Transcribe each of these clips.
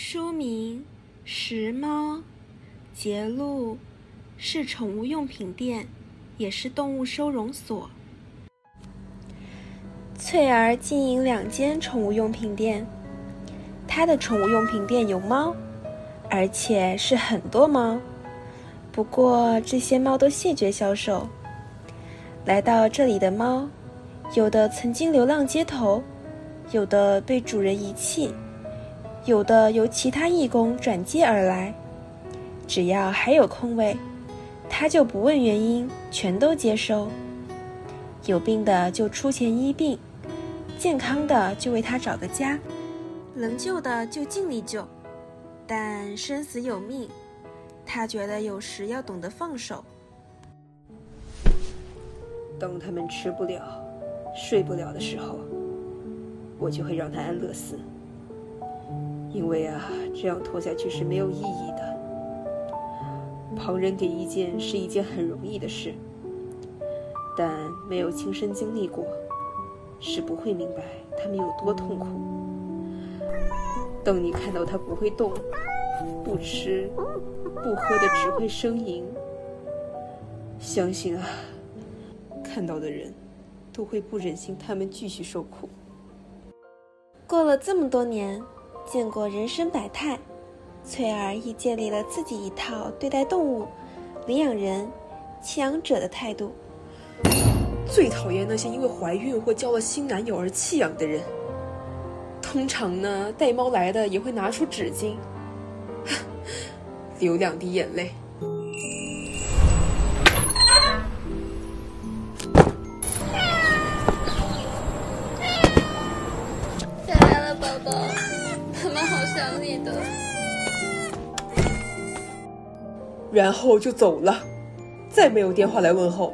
书名：时髦。杰路是宠物用品店，也是动物收容所。翠儿经营两间宠物用品店，她的宠物用品店有猫，而且是很多猫。不过这些猫都谢绝销售。来到这里的猫，有的曾经流浪街头，有的被主人遗弃，有的由其他义工转接而来。只要还有空位，他就不问原因，全都接收。有病的就出钱医病，健康的就为他找个家，能救的就尽力救。但生死有命，他觉得有时要懂得放手。当他们吃不了、睡不了的时候，我就会让他安乐死。因为啊，这样拖下去是没有意义的。旁人给意见是一件很容易的事，但没有亲身经历过，是不会明白他们有多痛苦。当你看到他不会动、不吃、不喝的只会呻吟，相信啊，看到的人都会不忍心他们继续受苦。过了这么多年，见过人生百态。翠儿亦建立了自己一套对待动物、领养人、弃养者的态度。最讨厌那些因为怀孕或交了新男友而弃养的人。通常呢，带猫来的也会拿出纸巾，流两滴眼泪。好想你的。然后就走了，再没有电话来问候。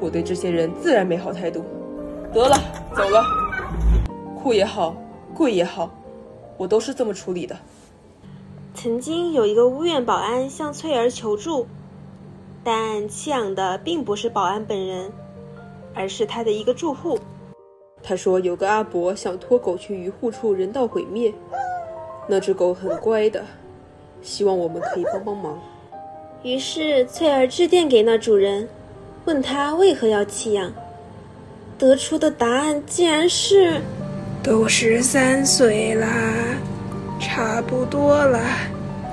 我对这些人自然没好态度。得了，走了。酷也好，贵也好，我都是这么处理的。曾经有一个屋院保安向翠儿求助，但弃养的并不是保安本人，而是他的一个住户。他说有个阿伯想拖狗去渔护处人道毁灭，那只狗很乖的，希望我们可以帮帮忙。于是翠儿致电给那主人，问他为何要弃养，得出的答案竟然是：都十三岁啦，差不多了。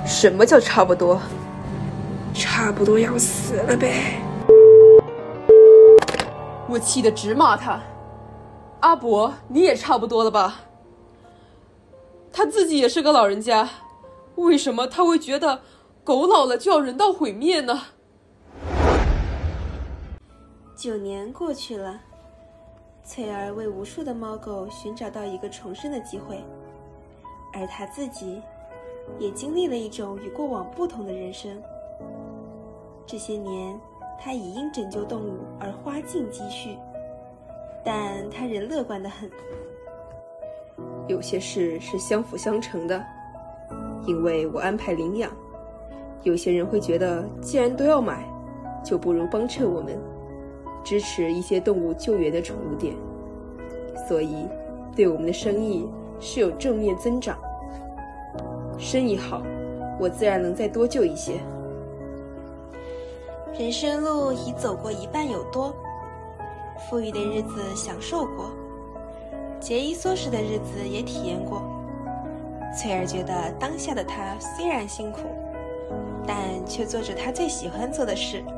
什么叫差不多？差不多要死了呗！我气得直骂他：“阿伯，你也差不多了吧？他自己也是个老人家，为什么他会觉得？”狗老了就要人道毁灭呢？九年过去了，翠儿为无数的猫狗寻找到一个重生的机会，而她自己也经历了一种与过往不同的人生。这些年，她已因拯救动物而花尽积蓄，但她仍乐观的很。有些事是相辅相成的，因为我安排领养。有些人会觉得，既然都要买，就不如帮衬我们，支持一些动物救援的宠物店，所以对我们的生意是有正面增长。生意好，我自然能再多救一些。人生路已走过一半有多，富裕的日子享受过，节衣缩食的日子也体验过。翠儿觉得当下的她虽然辛苦。但却做着她最喜欢做的事。